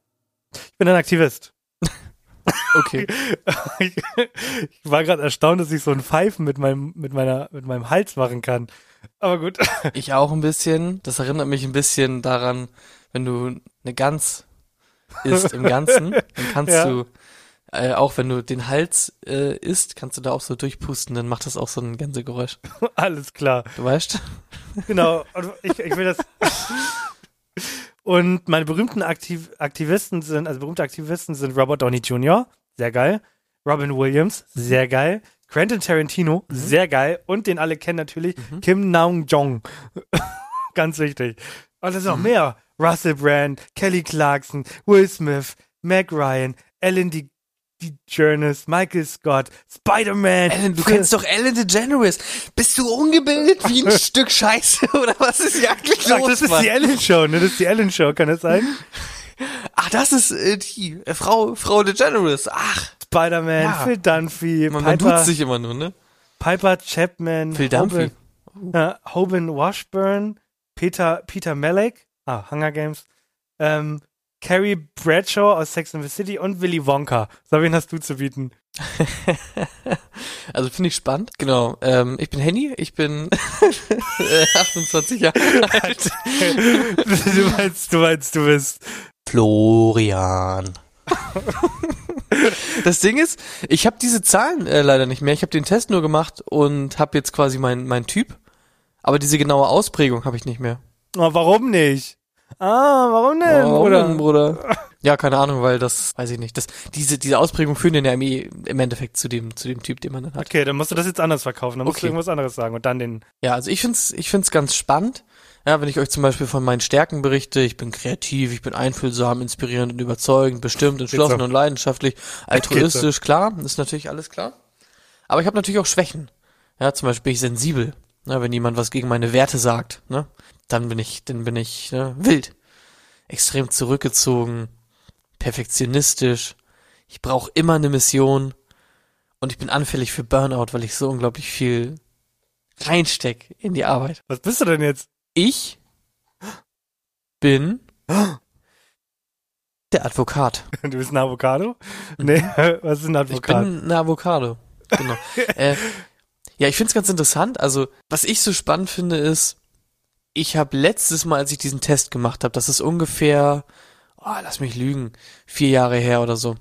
ich bin ein Aktivist. [LAUGHS] Okay. ich, [LAUGHS] ich war gerade erstaunt, dass ich so ein Pfeifen mit meinem, mit meiner, mit meinem Hals machen kann. Aber gut. Ich auch ein bisschen. Das erinnert mich ein bisschen daran, wenn du eine Gans isst im Ganzen, [LAUGHS] dann kannst Ja. du, äh, auch wenn du den Hals äh, isst, kannst du da auch so durchpusten, dann macht das auch so ein Gänsegeräusch. [LAUGHS] Alles klar. Du weißt? Genau. Ich, ich will das. [LAUGHS] Und meine berühmten Aktiv Aktivisten sind, also berühmte Aktivisten sind Robert Downey Jr., sehr geil. Robin Williams, sehr geil. Quentin Tarantino, sehr geil. Und den alle kennen natürlich, Kim Naung Jong. Ganz wichtig. Und es ist noch mehr. Russell Brand, Kelly Clarkson, Will Smith, Meg Ryan, Ellen De DeGeneres, Michael Scott, Spider-Man. Ellen, du kennst doch Ellen DeGeneres. Bist du ungebildet wie ein [LAUGHS] Stück Scheiße oder was ist hier eigentlich Ach, los, das ist die Ellen Show, ne? Das ist die Ellen Show, kann das sein? Ach, das ist äh, die äh, Frau Frau DeGeneres. Ach, Spider-Man, Ja. Phil Dunphy, man, man Piper, tut sich immer nur, ne? Piper Chapman, Phil Dunphy. Hoban, ja, Hoban Washburn, Peter, Peter Malek, ah, Hunger Games, ähm, Carrie Bradshaw aus Sex and the City und Willy Wonka. So, wen hast du zu bieten? [LAUGHS] Also finde ich spannend. Genau. Ähm, ich bin Henny, ich bin [LAUGHS] äh, 28 Jahre alt. [LAUGHS] du meinst, du meinst, du bist. Florian. das Ding ist, ich habe diese Zahlen äh, leider nicht mehr. Ich habe den Test nur gemacht und habe jetzt quasi mein mein Typ, aber diese genaue Ausprägung habe ich nicht mehr. Oh, warum nicht? Ah, warum denn, Warum Bruder? denn, Bruder? Ja, keine Ahnung, weil das weiß ich nicht. Das diese diese Ausprägung führen den ja im, im Endeffekt zu dem zu dem Typ, den man dann hat. Okay, dann musst du das jetzt anders verkaufen. Dann musst Okay. du irgendwas anderes sagen und dann den. Ja, also ich find's, ich find's ganz spannend. Ja, wenn ich euch zum Beispiel von meinen Stärken berichte, ich bin kreativ, ich bin einfühlsam, inspirierend und überzeugend, bestimmt, entschlossen und leidenschaftlich, altruistisch, klar, ist natürlich alles klar. Aber ich habe natürlich auch Schwächen. Ja, zum Beispiel bin ich sensibel. Ja, wenn jemand was gegen meine Werte sagt, ne, dann bin ich, dann bin ich ne, wild, extrem zurückgezogen, perfektionistisch, ich brauche immer eine Mission und ich bin anfällig für Burnout, weil ich so unglaublich viel reinsteck in die Arbeit. Was bist du denn jetzt? Ich bin der Advokat. [LAUGHS] Du bist ein Avocado? Nee, [LAUGHS] was ist ein Ich Advokat? bin eine Avocado. Genau. [LAUGHS] äh, ja, ich find's ganz interessant. Also, was ich so spannend finde, ist, ich habe letztes Mal, als ich diesen Test gemacht habe, das ist ungefähr, oh, lass mich lügen, vier Jahre her oder so.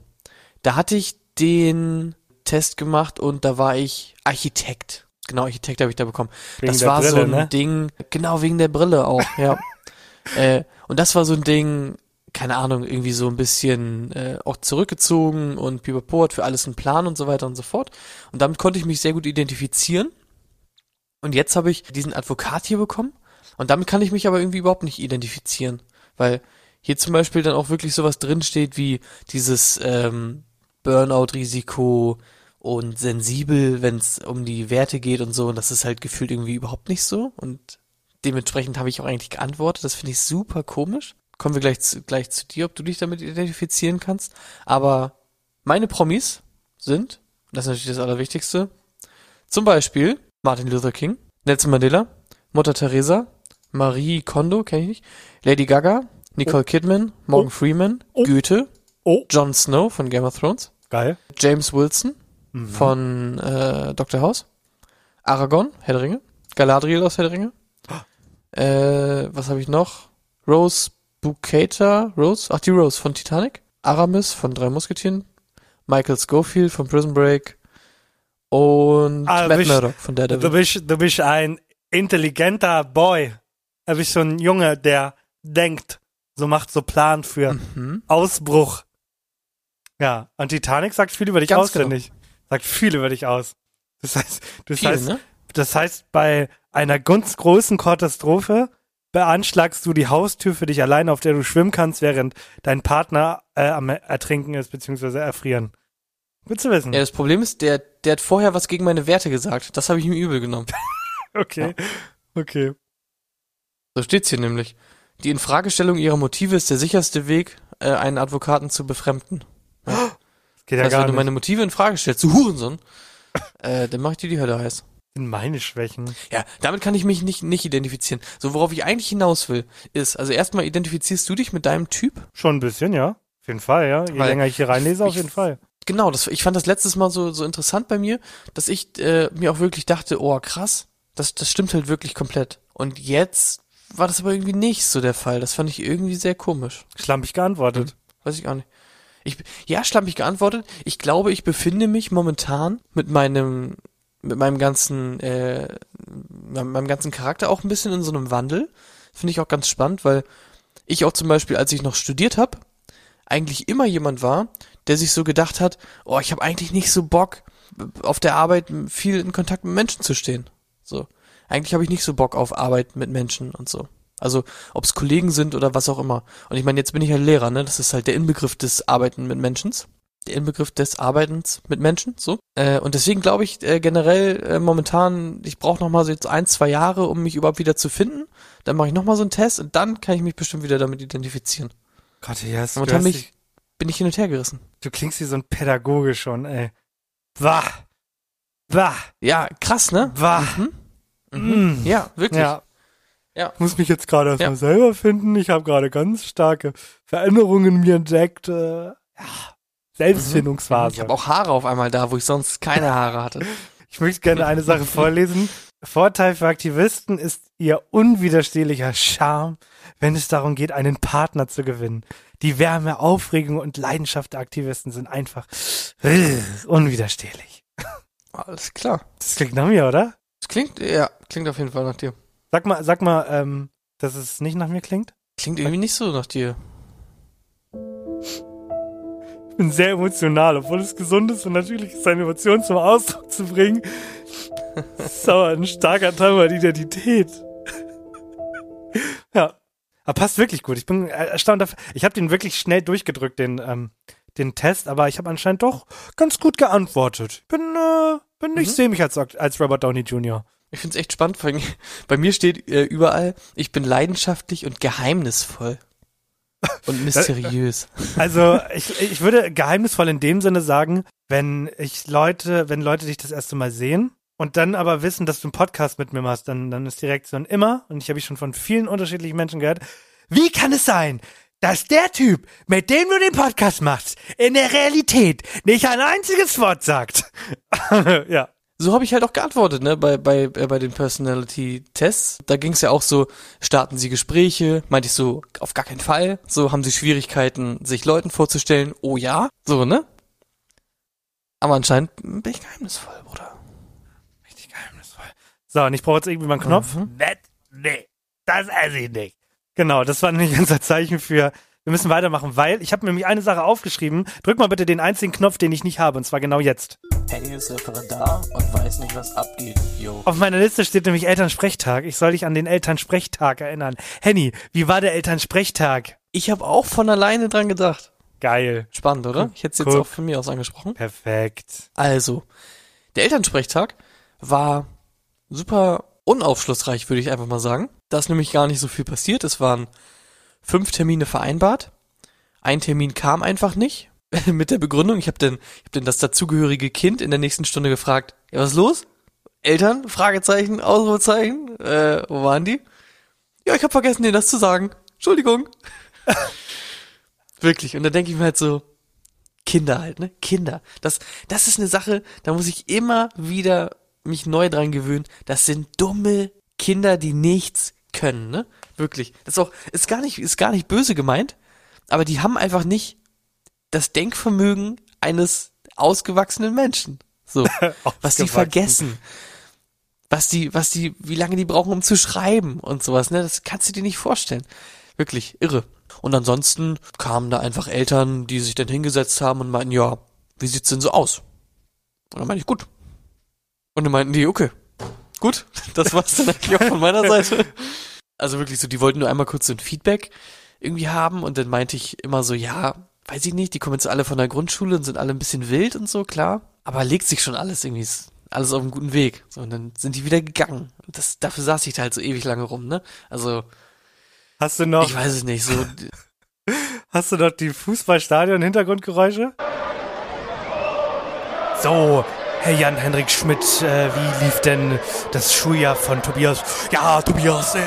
Da hatte ich den Test gemacht und da war ich Architekt. Genau, Architekt habe ich da bekommen. Wegen das war so Brille, ein ne? Ding, genau wegen der Brille auch, ja. [LAUGHS] äh, und das war so ein Ding, keine Ahnung, irgendwie so ein bisschen äh, auch zurückgezogen und Pipapo hat für alles einen Plan und so weiter und so fort. Und damit konnte ich mich sehr gut identifizieren. Und jetzt habe ich diesen Advokat hier bekommen und damit kann ich mich aber irgendwie überhaupt nicht identifizieren, weil hier zum Beispiel dann auch wirklich sowas drinsteht wie dieses ähm, Burnout-Risiko und sensibel, wenn es um die Werte geht und so. Und das ist halt gefühlt irgendwie überhaupt nicht so. Und dementsprechend habe ich auch eigentlich geantwortet. Das finde ich super komisch. Kommen wir gleich zu, gleich zu dir, ob du dich damit identifizieren kannst. Aber meine Promis sind, das ist natürlich das Allerwichtigste, zum Beispiel Martin Luther King, Nelson Mandela, Mutter Teresa, Marie Kondo, kenne ich nicht, Lady Gaga, Nicole Kidman, Morgan Oh. Freeman, Oh. Goethe, Oh, Jon Snow von Game of Thrones, geil. James Wilson Mhm. von äh, Dr. House, Aragorn, Herr der Ringe, Galadriel aus Herr der Ringe, [GASPS] äh, was habe ich noch? Rose Bukata, Rose, ach die Rose von Titanic, Aramis von Drei Musketieren, Michael Schofield von Prison Break und Ah, Matt Murdock von Du Daredevil. bist, du bist ein intelligenter Boy. Du bist so ein Junge, der denkt, so macht so Plan für Mhm. Ausbruch. Ja, und Titanic sagt viel über dich Ganz aus, finde ich. Sagt viel über dich aus. Das heißt, das Viel, heißt, ne? das heißt, bei einer ganz großen Katastrophe beanschlagst du die Haustür für dich allein, auf der du schwimmen kannst, während dein Partner äh, am Ertrinken ist, beziehungsweise erfrieren. Gut zu wissen. Ja, das Problem ist, der, der hat vorher was gegen meine Werte gesagt. Das habe ich ihm übel genommen. [LAUGHS] Okay. Okay. So steht's hier nämlich. Die Infragestellung ihrer Motive ist der sicherste Weg, äh, einen Advokaten zu befremden. Geht ja also gar wenn du nicht. meine Motive in Frage stellst, du Hurensohn, [COUGHS] äh, dann mach ich dir die Hölle heiß. sind meine Schwächen. Ja, damit kann ich mich nicht, nicht identifizieren. So, worauf ich eigentlich hinaus will, ist, also erstmal identifizierst du dich mit deinem Typ? Schon ein bisschen, ja. Auf jeden Fall, ja. Je Weil länger ich hier reinlese, auf ich- jeden Fall. Genau, das, ich fand das letztes Mal so, so interessant bei mir, dass ich äh, mir auch wirklich dachte, oh krass, das, das stimmt halt wirklich komplett. Und jetzt war das aber irgendwie nicht so der Fall. Das fand ich irgendwie sehr komisch. Schlampig geantwortet. Weiß ich auch nicht. Ich, ja, schlampig geantwortet. Ich glaube, ich befinde mich momentan mit meinem, mit meinem ganzen, äh, meinem meinem ganzen Charakter auch ein bisschen in so einem Wandel. Finde ich auch ganz spannend, weil ich auch zum Beispiel, als ich noch studiert habe, eigentlich immer jemand war, der sich so gedacht hat, oh, ich habe eigentlich nicht so Bock, auf der Arbeit viel in Kontakt mit Menschen zu stehen. So. Eigentlich habe ich nicht so Bock auf Arbeit mit Menschen und so. Also, ob es Kollegen sind oder was auch immer. Und ich meine, jetzt bin ich halt Lehrer, ne? Das ist halt der Inbegriff des Arbeiten mit Menschen. Der Inbegriff des Arbeitens mit Menschen, so. Äh, und deswegen glaube ich äh, generell äh, momentan, ich brauche noch mal so jetzt ein, zwei Jahre, um mich überhaupt wieder zu finden. Dann mache ich noch mal so einen Test und dann kann ich mich bestimmt wieder damit identifizieren. Gott, yes, du, Momentan bin ich, bin ich hin und her gerissen. du klingst wie so ein Pädagoge schon, ey. Wah. Wah. Ja, krass, ne? Wah. Mhm. Mhm. Ja, wirklich. Ja. Ja. Muss mich jetzt gerade erstmal Ja. selber finden. Ich habe gerade ganz starke Veränderungen in mir entdeckt. Äh, ja. Selbstfindungsphase. Ich habe auch Haare auf einmal da, wo ich sonst keine Haare hatte. [LAUGHS] Ich möchte gerne eine Sache vorlesen. Vorteil für Aktivisten ist ihr unwiderstehlicher Charme, wenn es darum geht, einen Partner zu gewinnen. Die Wärme, Aufregung und Leidenschaft der Aktivisten sind einfach äh, unwiderstehlich. Alles klar. Das klingt nach mir, oder? Das klingt, ja, klingt auf jeden Fall nach dir. Sag mal, sag mal, ähm, dass es nicht nach mir klingt. Klingt irgendwie nicht so nach dir. Ich bin sehr emotional, obwohl es gesund ist und natürlich ist, seine Emotionen zum Ausdruck zu bringen. Das ist aber ein starker Teil meiner Identität. ja. Aber passt wirklich gut. Ich bin erstaunt. Ich habe den wirklich schnell durchgedrückt, den, ähm, den Test, aber ich habe anscheinend doch ganz gut geantwortet. Bin, äh, bin ich Mhm. sehe mich als, als Robert Downey Jr. Ich find's echt spannend, [LAUGHS] bei mir steht äh, überall, ich bin leidenschaftlich und geheimnisvoll. [LAUGHS] Und mysteriös. Also ich, ich würde geheimnisvoll in dem Sinne sagen, wenn ich Leute, wenn Leute dich das erste Mal sehen und dann aber wissen, dass du einen Podcast mit mir machst, dann, dann ist die Reaktion immer, und ich habe ich schon von vielen unterschiedlichen Menschen gehört, wie kann es sein, dass der Typ, mit dem du den Podcast machst, in der Realität nicht ein einziges Wort sagt? [LAUGHS] ja. So habe ich halt auch geantwortet, ne, bei, bei, äh, bei den Personality-Tests. Da ging es ja auch so, starten Sie Gespräche? Meinte ich so, auf gar keinen Fall. So, haben Sie Schwierigkeiten, sich Leuten vorzustellen? Oh ja. So, ne? Aber anscheinend bin ich geheimnisvoll, Bruder. Richtig geheimnisvoll. So, und ich brauche jetzt irgendwie mal einen Knopf. Mhm. Nett? Nee, das esse ich nicht. Genau, das war nämlich [LAUGHS] unser Zeichen für, wir müssen weitermachen, weil ich habe mir nämlich eine Sache aufgeschrieben. Drück mal bitte den einzigen Knopf, den ich nicht habe, und zwar genau jetzt. Henny ist Referendar und weiß nicht, was abgeht, yo. Auf meiner Liste steht nämlich Elternsprechtag. Ich soll dich an den Elternsprechtag erinnern. Henny, wie war der Elternsprechtag? Ich habe auch von alleine dran gedacht. Geil. Spannend, oder? Ich hätte es jetzt Guck. auch von mir aus angesprochen. Perfekt. Also, der Elternsprechtag war super unaufschlussreich, würde ich einfach mal sagen. Da ist nämlich gar nicht so viel passiert. Es waren fünf Termine vereinbart. Ein Termin kam einfach nicht. [LAUGHS] Mit der Begründung, ich habe denn, ich hab denn das dazugehörige Kind in der nächsten Stunde gefragt, ja, was ist los? Eltern? Fragezeichen, Ausrufezeichen, äh, wo waren die? Ja, ich habe vergessen, denen das zu sagen. Entschuldigung. [LAUGHS] Wirklich. Und da denke ich mir halt so, Kinder halt, ne? Kinder. Das, das ist eine Sache, da muss ich immer wieder mich neu dran gewöhnen. Das sind dumme Kinder, die nichts können, ne? Wirklich. Das ist auch, ist gar nicht, ist gar nicht böse gemeint, aber die haben einfach nicht das Denkvermögen eines ausgewachsenen Menschen. So. [LAUGHS] was die vergessen. Was die, was die, wie lange die brauchen, um zu schreiben und sowas, ne? Das kannst du dir nicht vorstellen. Wirklich irre. Und ansonsten kamen da einfach Eltern, die sich dann hingesetzt haben und meinten, ja, wie sieht's denn so aus? Und dann meinte ich, gut. Und dann meinten die, okay, gut, das war's dann eigentlich auch von meiner [LAUGHS] Seite. Also wirklich so, die wollten nur einmal kurz so ein Feedback irgendwie haben und dann meinte ich immer so, ja, weiß ich nicht, die kommen jetzt alle von der Grundschule und sind alle ein bisschen wild und so, klar. Aber legt sich schon alles irgendwie, alles auf einem guten Weg. So, und dann sind die wieder gegangen. Und das, dafür saß ich da halt so ewig lange rum, ne? Also, Hast du noch, ich weiß es nicht, so, [LAUGHS] hast du noch die Fußballstadion-Hintergrundgeräusche? So, Herr Jan-Henrik Schmidt, äh, wie lief denn das Schuljahr von Tobias? Ja, Tobias, äh,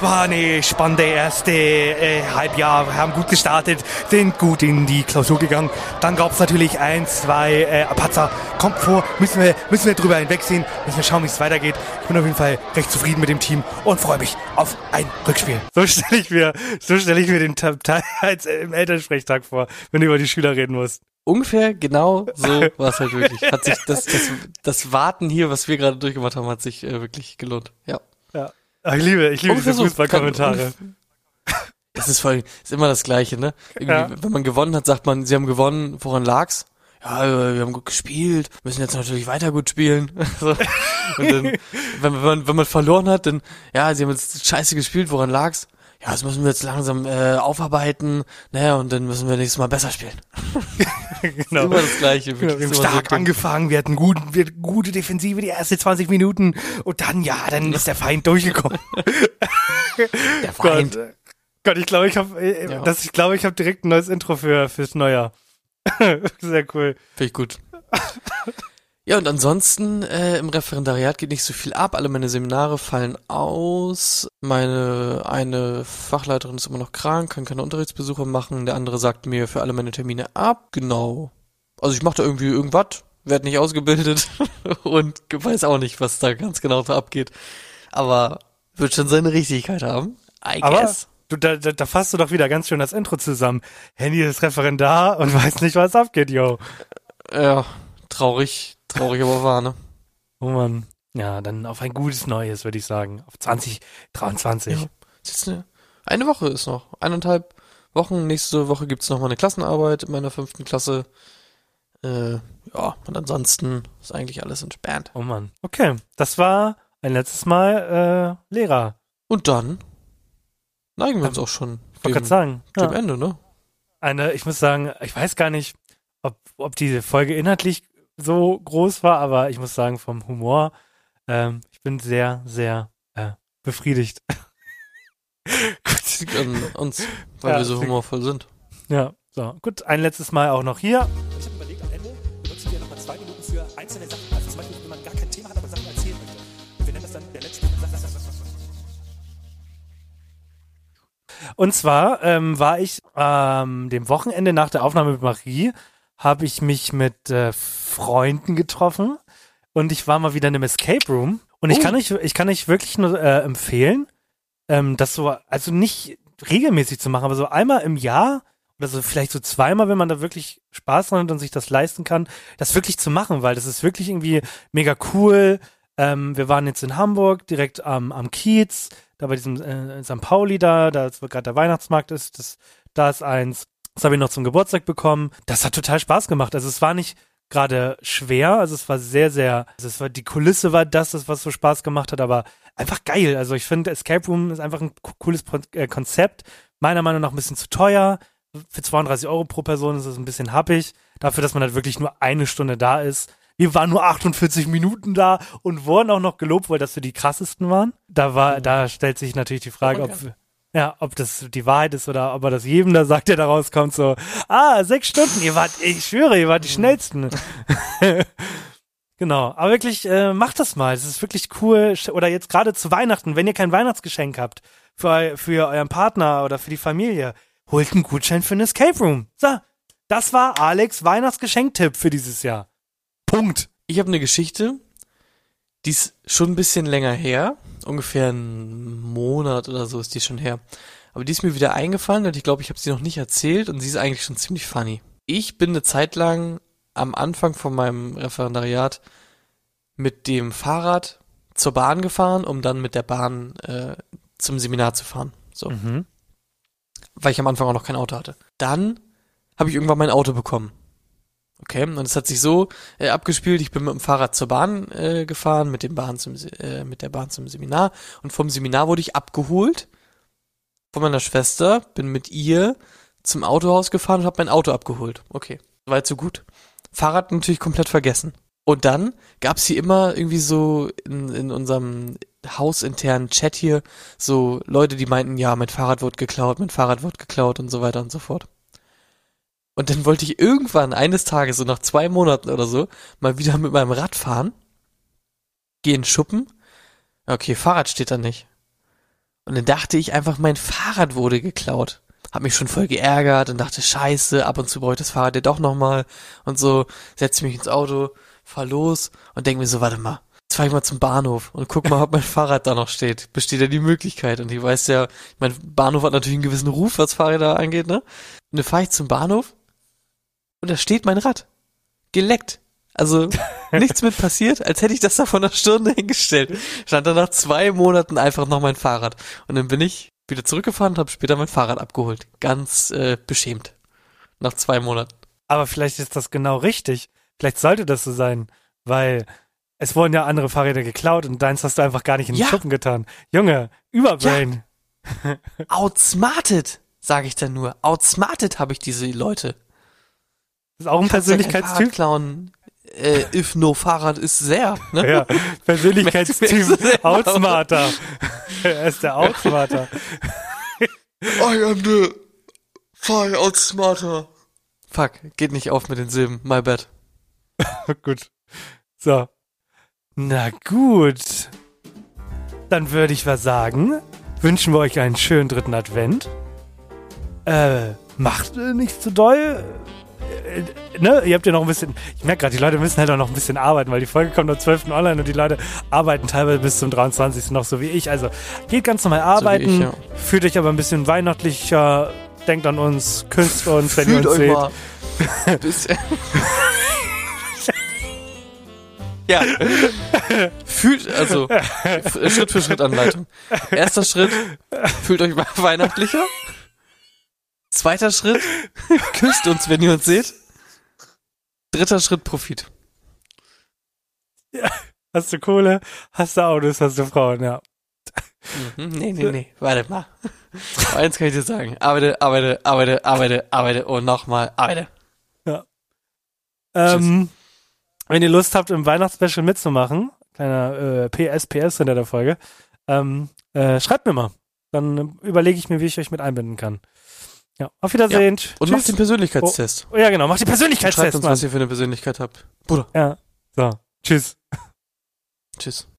war eine spannende erste äh, Halbjahr, wir haben gut gestartet, sind gut in die Klausur gegangen. Dann gab's natürlich ein, zwei äh, Patzer, kommt vor, müssen wir, müssen wir drüber hinwegsehen, müssen wir schauen, wie es weitergeht. Ich bin auf jeden Fall recht zufrieden mit dem Team und freue mich auf ein Rückspiel. So stelle ich mir, so stelle ich mir den Teil als äh, im Elternsprechtag vor, wenn du über die Schüler reden musst. Ungefähr genau so [LAUGHS] war es halt wirklich. Hat sich das, das, das Warten hier, was wir gerade durchgemacht haben, hat sich äh, wirklich gelohnt. Ja. Ja. Ach, ich liebe, ich liebe Ungefähr diese. Fußballkommentare. [LAUGHS] Das ist voll, ist immer das Gleiche, ne? Ja. Wenn man gewonnen hat, sagt man, sie haben gewonnen, woran lag's? Ja, äh, wir haben gut gespielt, müssen jetzt natürlich weiter gut spielen. [LAUGHS] so. Und dann, wenn, wenn, man, wenn man verloren hat, dann, ja, sie haben jetzt scheiße gespielt, woran lag's? Ja, das müssen wir jetzt langsam äh, aufarbeiten, naja, und dann müssen wir nächstes Mal besser spielen. [LAUGHS] genau. Immer das Gleiche. Genau, wir haben so stark dumm. angefangen, wir hatten gut, wir hatten gute Defensive die ersten 20 Minuten und dann, ja, dann ist der Feind durchgekommen. [LAUGHS] Der Feind. Gott, Gott, ich glaube, ich habe, äh, Ja. das, ich glaube, ich habe direkt ein neues Intro für fürs Neujahr. [LAUGHS] Sehr cool. Finde ich gut. Ja, und ansonsten äh, im Referendariat geht nicht so viel ab. Alle meine Seminare fallen aus. Meine eine Fachleiterin ist immer noch krank, kann keine Unterrichtsbesuche machen. Der andere sagt mir für alle meine Termine ab. Genau. Also ich mache da irgendwie irgendwas, werde nicht ausgebildet [LAUGHS] und weiß auch nicht, was da ganz genau so abgeht. Aber wird schon seine Richtigkeit haben. I Aber guess. du, da, da, da fasst du doch wieder ganz schön das Intro zusammen. Handy ist Referendar und [LAUGHS] weiß nicht, was abgeht, yo. Ja, traurig, traurig aber wahr, ne? Oh Mann. Ja, dann auf ein gutes Neues, würde ich sagen. Auf 2023. Ja. Eine, eine Woche ist noch. Eineinhalb Wochen. Nächste Woche gibt's noch mal eine Klassenarbeit in meiner fünften Klasse. Äh, ja, und ansonsten ist eigentlich alles entspannt. Oh Mann. Okay, das war ein letztes Mal äh, Lehrer. Und dann neigen wir uns auch schon dem, gerade sagen. dem Ja. Ende, ne? Eine, ich muss sagen, ich weiß gar nicht, ob, ob diese Folge inhaltlich so groß war, aber ich muss sagen, vom Humor, ähm, ich bin sehr, sehr äh, befriedigt. [LAUGHS] Gut, an uns, weil Ja, wir so humorvoll sind. Ja, so. Gut, ein letztes Mal auch noch hier. Ich habe überlegt, am Ende benutzen wir nochmal zwei Minuten für einzelne Sachen. Also zum Beispiel, wenn man gar kein Thema hat, aber Sachen erzählen möchte. Und wir nennen das dann der letzte. Und zwar ähm, war ich ähm, dem Wochenende nach der Aufnahme mit Marie, habe ich mich mit äh, Freunden getroffen und ich war mal wieder in einem Escape Room. Und ich Oh. kann euch, ich kann euch wirklich nur äh, empfehlen, ähm, das so, also nicht regelmäßig zu machen, aber so einmal im Jahr oder so vielleicht so zweimal, wenn man da wirklich Spaß dran hat und sich das leisten kann, das wirklich zu machen, weil das ist wirklich irgendwie mega cool. Ähm, wir waren jetzt in Hamburg, direkt am, am Kiez, da bei diesem äh, St. Pauli da, da wo gerade der Weihnachtsmarkt ist, das, da ist eins. Das habe ich noch zum Geburtstag bekommen. Das hat total Spaß gemacht. Also es war nicht gerade schwer, also es war sehr, sehr, also es war, die Kulisse war das, das, was so Spaß gemacht hat, aber einfach geil. Also ich finde, Escape Room ist einfach ein co- cooles äh, Konzept. Meiner Meinung nach ein bisschen zu teuer. Für 32 Euro pro Person ist es ein bisschen happig. Dafür, dass man halt wirklich nur eine Stunde da ist. Wir waren nur 48 Minuten da und wurden auch noch gelobt, weil das für die krassesten waren. Da war, da stellt sich natürlich die Frage, ob, ja, ob das die Wahrheit ist oder ob er das jedem da sagt, der da rauskommt, so, ah, sechs Stunden, ihr wart, ich schwöre, ihr wart die schnellsten. [LAUGHS] genau, aber wirklich, äh, macht das mal, es ist wirklich cool. Oder jetzt gerade zu Weihnachten, wenn ihr kein Weihnachtsgeschenk habt, für, für euren Partner oder für die Familie, holt einen Gutschein für einen Escape Room. So, das war Alex Weihnachtsgeschenktipp für dieses Jahr. Punkt. Ich habe eine Geschichte, die ist schon ein bisschen länger her. Ungefähr einen Monat oder so ist die schon her. Aber die ist mir wieder eingefallen und ich glaube, ich habe sie noch nicht erzählt und sie ist eigentlich schon ziemlich funny. Ich bin eine Zeit lang am Anfang von meinem Referendariat mit dem Fahrrad zur Bahn gefahren, um dann mit der Bahn äh, zum Seminar zu fahren. So, Mhm. weil ich am Anfang auch noch kein Auto hatte. Dann habe ich irgendwann mein Auto bekommen. Okay, und es hat sich so äh, abgespielt, ich bin mit dem Fahrrad zur Bahn äh, gefahren, mit dem Bahn zum äh, mit der Bahn zum Seminar und vom Seminar wurde ich abgeholt von meiner Schwester, bin mit ihr zum Autohaus gefahren und habe mein Auto abgeholt. Okay, weit so gut. Fahrrad natürlich komplett vergessen. Und dann gab's hier immer irgendwie so in, in unserem hausinternen Chat hier so Leute, die meinten, ja, mein Fahrrad wird geklaut, mein Fahrrad wird geklaut und so weiter und so fort. Und dann wollte ich irgendwann eines Tages, so nach zwei Monaten oder so, mal wieder mit meinem Rad fahren, geh in den Schuppen, okay, Fahrrad steht da nicht. Und dann dachte ich einfach, mein Fahrrad wurde geklaut. Hab mich schon voll geärgert und dachte, scheiße, ab und zu brauche ich das Fahrrad ja doch nochmal und so, setz mich ins Auto, fahr los und denk mir so, warte mal, jetzt fahr ich mal zum Bahnhof und guck mal, ob mein [LAUGHS] Fahrrad da noch steht. Besteht ja die Möglichkeit. Und ich weiß ja, mein Bahnhof hat natürlich einen gewissen Ruf, was Fahrräder angeht, ne? Und dann fahre ich zum Bahnhof und da steht mein Rad. Geleckt. Also [LAUGHS] nichts mit passiert, als hätte ich das da vor einer Stunde hingestellt. Stand da nach zwei Monaten einfach noch mein Fahrrad. Und dann bin ich wieder zurückgefahren und habe später mein Fahrrad abgeholt. Ganz äh, beschämt. Nach zwei Monaten. Aber vielleicht ist das genau richtig. Vielleicht sollte das so sein, weil es wurden ja andere Fahrräder geklaut und deins hast du einfach gar nicht in den Ja. Schuppen getan. Junge, Überbrain. [LAUGHS] Outsmarted, sage ich dann nur. Outsmarted habe ich diese Leute. Das ist auch ein Fahrrad Persönlichkeitstyp. klauen. Äh, if no Fahrrad ist sehr. Ne? Ja, [LAUGHS] Persönlichkeitstyp. Outsmarter. [LAUGHS] er ist der Outsmarter. I am the fire outsmarter. Fuck, geht nicht auf mit den Silben. My bad. [LAUGHS] gut. So. Na gut. Dann würde ich was sagen. Wünschen wir euch einen schönen dritten Advent. Äh, macht äh, nicht zu doll. Äh, ne, ihr habt ja noch ein bisschen. Ich merke gerade, die Leute müssen halt auch noch ein bisschen arbeiten, weil die Folge kommt am 12. online und die Leute arbeiten teilweise bis zum 23. noch so wie ich. Also geht ganz normal arbeiten, ich, ja. fühlt euch aber ein bisschen weihnachtlicher, denkt an uns, küsst uns, wenn ihr Fühlt uns euch seht. mal. [LAUGHS] ja. Fühlt, also, Schritt für Schritt Anleitung. Erster Schritt, fühlt euch mal weihnachtlicher. Zweiter Schritt, küsst uns, wenn ihr uns seht. Dritter Schritt, Profit. Hast du Kohle, hast du Autos, hast du Frauen, ja. Mhm, nee, nee, nee, warte mal. Eins kann ich dir sagen. Arbeite, arbeite, arbeite, arbeite, arbeite und nochmal arbeite. Ähm, wenn ihr Lust habt, im Weihnachtsspecial mitzumachen, kleiner äh, PS, PS hinter der Folge, ähm, äh, schreibt mir mal. Dann überlege ich mir, wie ich euch mit einbinden kann. Ja, auf Wiedersehen. Und Tschüss. macht den Persönlichkeitstest. Oh, ja, genau, macht den Schreibt Persönlichkeitstest, uns, Mann. was ihr für eine Persönlichkeit habt. Bruder. Ja, so. Tschüss. Tschüss.